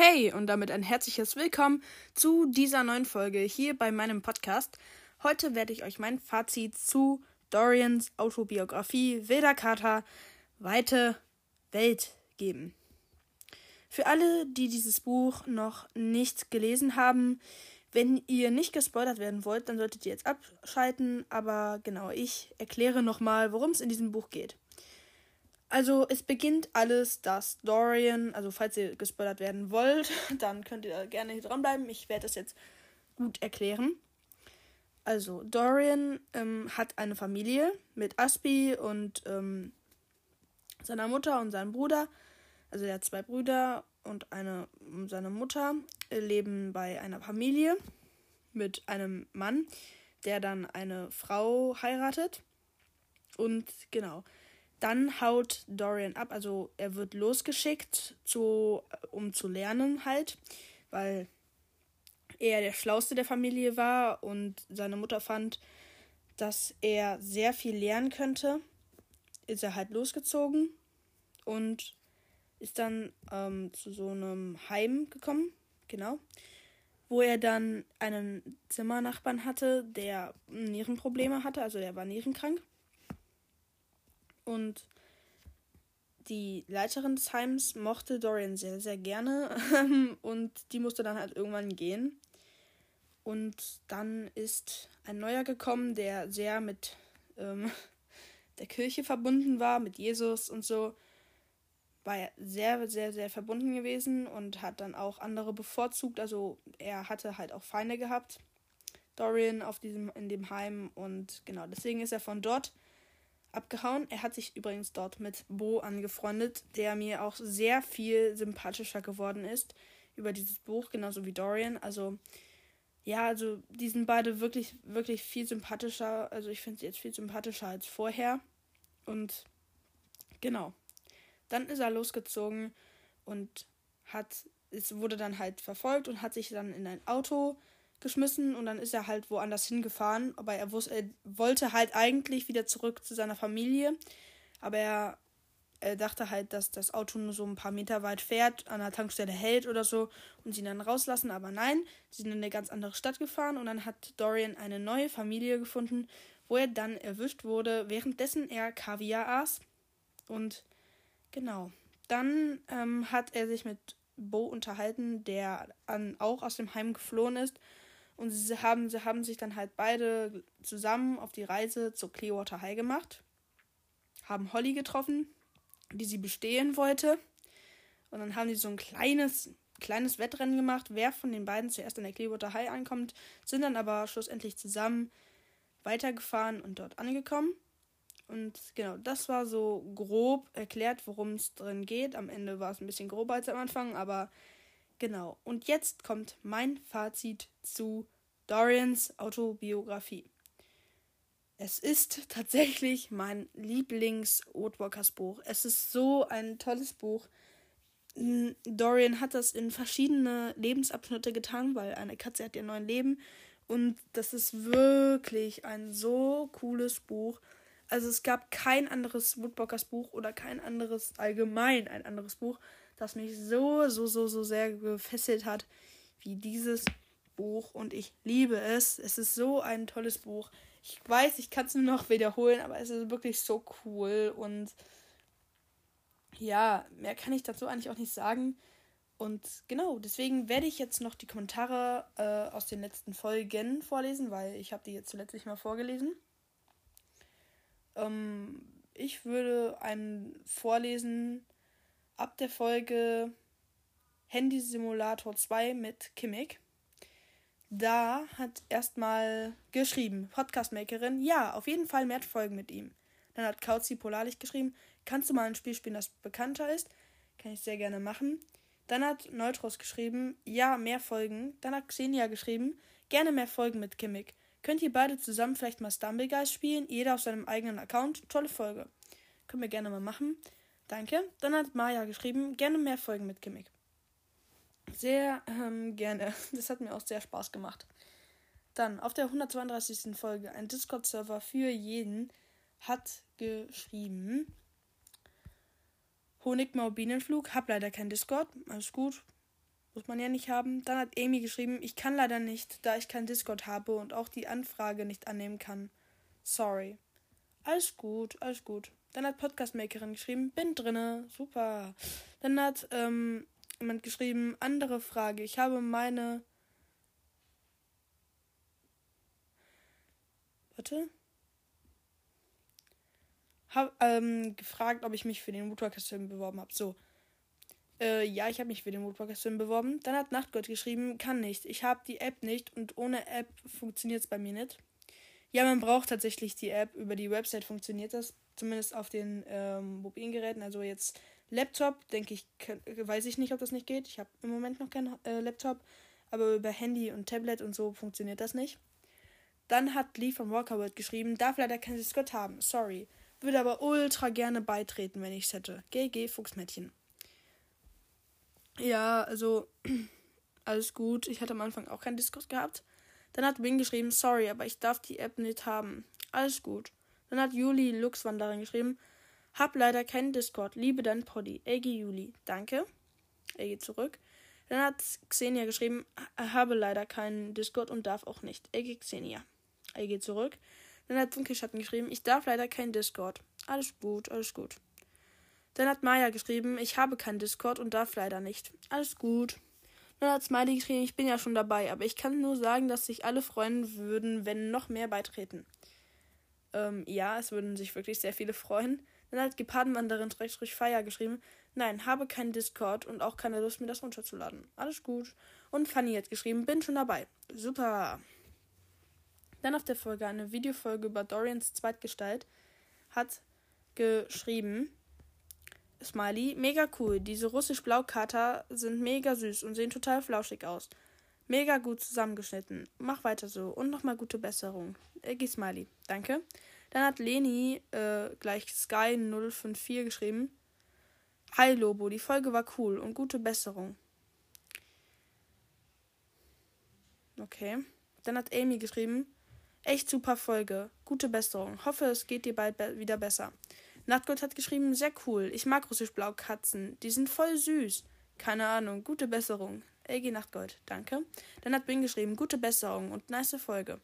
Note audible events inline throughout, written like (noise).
Hey und damit ein herzliches Willkommen zu dieser neuen Folge hier bei meinem Podcast. Heute werde ich euch mein Fazit zu Dorians Autobiografie Wilder Kater Weite Welt geben. Für alle, die dieses Buch noch nicht gelesen haben, wenn ihr nicht gespoilert werden wollt, dann solltet ihr jetzt abschalten. Aber genau, ich erkläre nochmal, worum es in diesem Buch geht. Also es beginnt alles, dass Dorian, also falls ihr gespoilert werden wollt, (laughs) dann könnt ihr gerne hier dranbleiben. Ich werde das jetzt gut erklären. Also Dorian ähm, hat eine Familie mit Aspi und ähm, seiner Mutter und seinem Bruder. Also er hat zwei Brüder und eine seine Mutter leben bei einer Familie mit einem Mann, der dann eine Frau heiratet. Und genau, dann haut Dorian ab, also er wird losgeschickt, zu, um zu lernen halt, weil er der Schlauste der Familie war und seine Mutter fand, dass er sehr viel lernen könnte, ist er halt losgezogen und ist dann ähm, zu so einem Heim gekommen, genau, wo er dann einen Zimmernachbarn hatte, der Nierenprobleme hatte, also der war nierenkrank. Und die Leiterin des Heims mochte Dorian sehr, sehr gerne. (laughs) und die musste dann halt irgendwann gehen. Und dann ist ein neuer gekommen, der sehr mit ähm, (laughs) der Kirche verbunden war, mit Jesus und so. War sehr, sehr, sehr verbunden gewesen und hat dann auch andere bevorzugt. Also er hatte halt auch Feinde gehabt. Dorian auf diesem, in dem Heim. Und genau, deswegen ist er von dort abgehauen. Er hat sich übrigens dort mit Bo angefreundet, der mir auch sehr viel sympathischer geworden ist über dieses Buch, genauso wie Dorian. Also, ja, also die sind beide wirklich, wirklich viel sympathischer. Also ich finde sie jetzt viel sympathischer als vorher. Und genau. Dann ist er losgezogen und hat, es wurde dann halt verfolgt und hat sich dann in ein Auto geschmissen und dann ist er halt woanders hingefahren. Aber er, wusste, er wollte halt eigentlich wieder zurück zu seiner Familie. Aber er, er dachte halt, dass das Auto nur so ein paar Meter weit fährt, an der Tankstelle hält oder so und sie ihn dann rauslassen. Aber nein, sie sind in eine ganz andere Stadt gefahren und dann hat Dorian eine neue Familie gefunden, wo er dann erwischt wurde, währenddessen er Kaviar aß. Und genau. Dann ähm, hat er sich mit Bo unterhalten, der an, auch aus dem Heim geflohen ist und sie haben, sie haben sich dann halt beide zusammen auf die Reise zur Clearwater High gemacht. Haben Holly getroffen, die sie bestehen wollte. Und dann haben die so ein kleines, kleines Wettrennen gemacht, wer von den beiden zuerst an der Clearwater High ankommt. Sind dann aber schlussendlich zusammen weitergefahren und dort angekommen. Und genau, das war so grob erklärt, worum es drin geht. Am Ende war es ein bisschen grober als am Anfang, aber Genau. Und jetzt kommt mein Fazit zu Dorians Autobiografie. Es ist (laughs) tatsächlich mein Lieblings-Oathwalkers Buch. Es ist so ein tolles Buch. Dorian hat das in verschiedene Lebensabschnitte getan, weil eine Katze hat ja neun Leben. Und das ist wirklich ein so cooles Buch. Also es gab kein anderes Woodwalkers Buch oder kein anderes allgemein ein anderes Buch, das mich so, so, so, so sehr gefesselt hat wie dieses Buch. Und ich liebe es. Es ist so ein tolles Buch. Ich weiß, ich kann es nur noch wiederholen, aber es ist wirklich so cool. Und ja, mehr kann ich dazu eigentlich auch nicht sagen. Und genau, deswegen werde ich jetzt noch die Kommentare äh, aus den letzten Folgen vorlesen, weil ich habe die jetzt zuletzt nicht mal vorgelesen. Ähm, ich würde einen vorlesen, ab der Folge Handy Simulator 2 mit Kimmik. Da hat erstmal geschrieben, Podcastmakerin, ja, auf jeden Fall mehr Folgen mit ihm. Dann hat Kauzi Polarlicht geschrieben, kannst du mal ein Spiel spielen, das bekannter ist? Kann ich sehr gerne machen. Dann hat Neutros geschrieben, ja, mehr Folgen. Dann hat Xenia geschrieben, gerne mehr Folgen mit Kimmik. Könnt ihr beide zusammen vielleicht mal Stumblegeist spielen? Jeder auf seinem eigenen Account. Tolle Folge. Können wir gerne mal machen. Danke. Dann hat Maya geschrieben, gerne mehr Folgen mit Gimmick. Sehr ähm, gerne. (laughs) Das hat mir auch sehr Spaß gemacht. Dann auf der 132. Folge ein Discord-Server für jeden hat geschrieben. Honigmau Bienenflug, hab leider kein Discord, alles gut. Muss man ja nicht haben. Dann hat Amy geschrieben, ich kann leider nicht, da ich kein Discord habe und auch die Anfrage nicht annehmen kann. Sorry. Alles gut, alles gut. Dann hat Podcastmakerin geschrieben, bin drinne, super. Dann hat ähm, jemand geschrieben, andere Frage. Ich habe meine. Warte. Hab ähm, gefragt, ob ich mich für den Woodwalker-Film beworben habe. So. Äh, ja, ich habe mich für den Woodwalker-Film beworben. Dann hat Nachtgott geschrieben, kann nicht. Ich habe die App nicht und ohne App funktioniert es bei mir nicht. Ja, man braucht tatsächlich die App. Über die Website funktioniert das. Zumindest auf den ähm, mobilen Geräten. Also jetzt Laptop, denke ich, weiß ich nicht, ob das nicht geht. Ich habe im Moment noch keinen äh, Laptop. Aber über Handy und Tablet und so funktioniert das nicht. Dann hat Lee von Walkerworld geschrieben, darf leider kein Discord haben. Sorry. Würde aber ultra gerne beitreten, wenn ich es hätte. GG Fuchsmädchen. Ja, also (clears throat) alles gut. Ich hatte am Anfang auch keinen Discord gehabt. Dann hat Wing geschrieben, sorry, aber ich darf die App nicht haben. Alles gut. Dann hat Juli Luxwanderin geschrieben, hab leider keinen Discord. Liebe dein Poddy. Egi Juli. Danke. Geht zurück. Dann hat Xenia geschrieben, habe leider keinen Discord und darf auch nicht. Egi Xenia. Geht zurück. Dann hat Dunkelschatten geschrieben, ich darf leider keinen Discord. Alles gut, alles gut. Dann hat Maya geschrieben, ich habe keinen Discord und darf leider nicht. Alles gut. Hat Smiley geschrieben, ich bin ja schon dabei, aber ich kann nur sagen, dass sich alle freuen würden, wenn noch mehr beitreten. Ähm, ja, es würden sich wirklich sehr viele freuen. Dann hat Gepardenwanderin Feier geschrieben, nein, habe keinen Discord und auch keine Lust, mir das runterzuladen. Alles gut. Und Fanny hat geschrieben, bin schon dabei. Super. Dann auf der Folge eine Videofolge über Dorians Zweitgestalt hat geschrieben, Smiley, mega cool. Diese russisch-blau-Kater sind mega süß und sehen total flauschig aus. Mega gut zusammengeschnitten. Mach weiter so und nochmal gute Besserung. Eggy Smiley. Danke. Dann hat Leni äh, gleich Sky054 geschrieben. Hi Lobo, die Folge war cool und gute Besserung. Okay. Dann hat Amy geschrieben. Echt super Folge. Gute Besserung. Hoffe, es geht dir bald be wieder besser. Nachtgold hat geschrieben, sehr cool. Ich mag russisch-blau Katzen. Die sind voll süß. Keine Ahnung. Gute Besserung. LG Nachtgold. Danke. Dann hat Bing geschrieben, gute Besserung und nice Folge.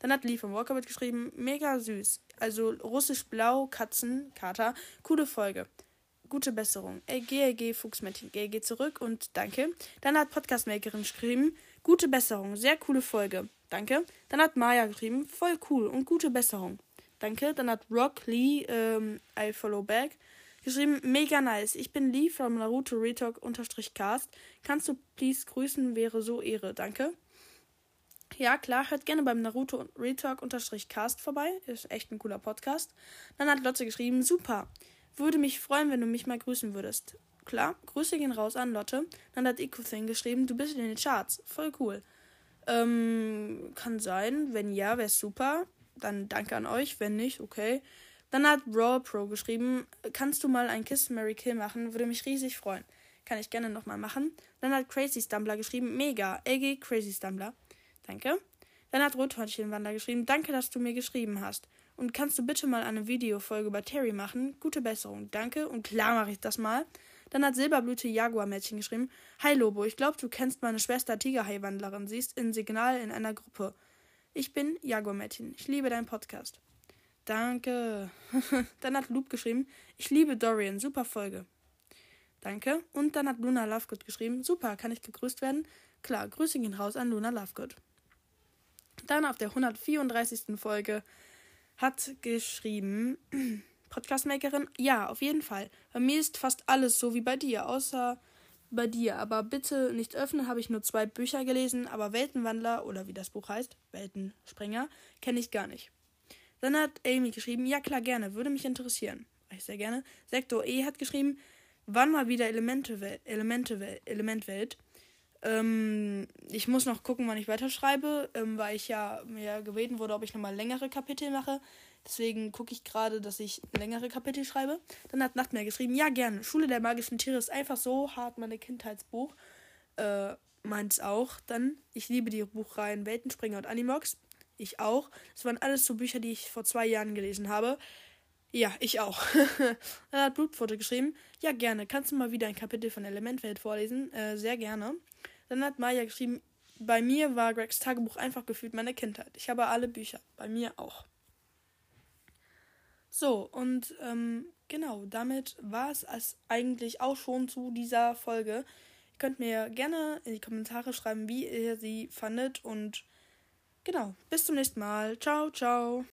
Dann hat Lee von Walker geschrieben, mega süß. Also russisch-blau Katzen, Kater. Coole Folge. Gute Besserung. GLG Fuchsmädchen. GLG zurück und danke. Dann hat Podcastmakerin geschrieben, gute Besserung. Sehr coole Folge. Danke. Dann hat Maya geschrieben, voll cool und gute Besserung. Danke. Dann hat Rock Lee, ähm, I follow back, geschrieben, mega nice. Ich bin Lee from Naruto Retalk unterstrich cast. Kannst du please grüßen, wäre so Ehre. Danke. Ja, klar, hört gerne beim Naruto Retalk unterstrich cast vorbei. Ist echt ein cooler Podcast. Dann hat Lotte geschrieben, super. Würde mich freuen, wenn du mich mal grüßen würdest. Klar, Grüße gehen raus an Lotte. Dann hat Ikuthing geschrieben, du bist in den Charts. Voll cool. Ähm, kann sein. Wenn ja, wäre super. Dann danke an euch. Wenn nicht, okay. Dann hat Raw Pro geschrieben, kannst du mal ein Kiss Mary Kill machen? Würde mich riesig freuen. Kann ich gerne nochmal machen. Dann hat Crazy Stumbler geschrieben, mega. LG Crazy Stumbler. Danke. Dann hat Rothornchenwander geschrieben, danke, dass du mir geschrieben hast. Und kannst du bitte mal eine Videofolge über Terry machen? Gute Besserung. Danke. Und klar mache ich das mal. Dann hat Silberblüte Jaguar-Mädchen geschrieben: Hi Lobo, ich glaube, du kennst meine Schwester Tigerhai-Wandlerin. Sie ist in Signal in einer Gruppe. Ich bin Jaguar-Mädchen. Ich liebe deinen Podcast. Danke. (laughs) dann hat Loop geschrieben: Ich liebe Dorian. Super Folge. Danke. Und dann hat Luna Lovegood geschrieben: Super, kann ich gegrüßt werden? Klar, Grüße gehen raus an Luna Lovegood. Dann auf der 134. Folge hat geschrieben (clears throat) Podcastmakerin? Ja, auf jeden Fall. Bei mir ist fast alles so wie bei dir, außer bei dir. Aber bitte nicht öffnen, habe ich nur zwei Bücher gelesen, aber Weltenwandler oder wie das Buch heißt, Weltenspringer, kenne ich gar nicht. Dann hat Amy geschrieben, ja klar, gerne, würde mich interessieren. Ich sehr gerne. Sektor E hat geschrieben, wann mal wieder Elemente, Elemente, Elementwelt. Ähm, ich muss noch gucken, wann ich weiterschreibe, ähm, weil ich ja mir gebeten wurde, ob ich nochmal längere Kapitel mache. Deswegen gucke ich gerade, dass ich längere Kapitel schreibe. Dann hat Nachtmeer geschrieben, ja gerne. Schule der magischen Tiere ist einfach so hart meine Kindheitsbuch. Äh, meins auch. Dann, ich liebe die Buchreihen Weltenspringer und Animox. Ich auch. Das waren alles so Bücher, die ich vor zwei Jahren gelesen habe. Ja, ich auch. (laughs) Dann hat Blutpfote geschrieben, ja gerne, kannst du mal wieder ein Kapitel von Elementwelt vorlesen? Äh, sehr gerne. Dann hat Maya geschrieben, bei mir war Gregs Tagebuch einfach gefühlt meine Kindheit. Ich habe alle Bücher, bei mir auch. So, und ähm, genau, damit war es eigentlich auch schon zu dieser Folge. Ihr könnt mir gerne in die Kommentare schreiben, wie ihr sie fandet. Und genau, bis zum nächsten Mal. Ciao, ciao.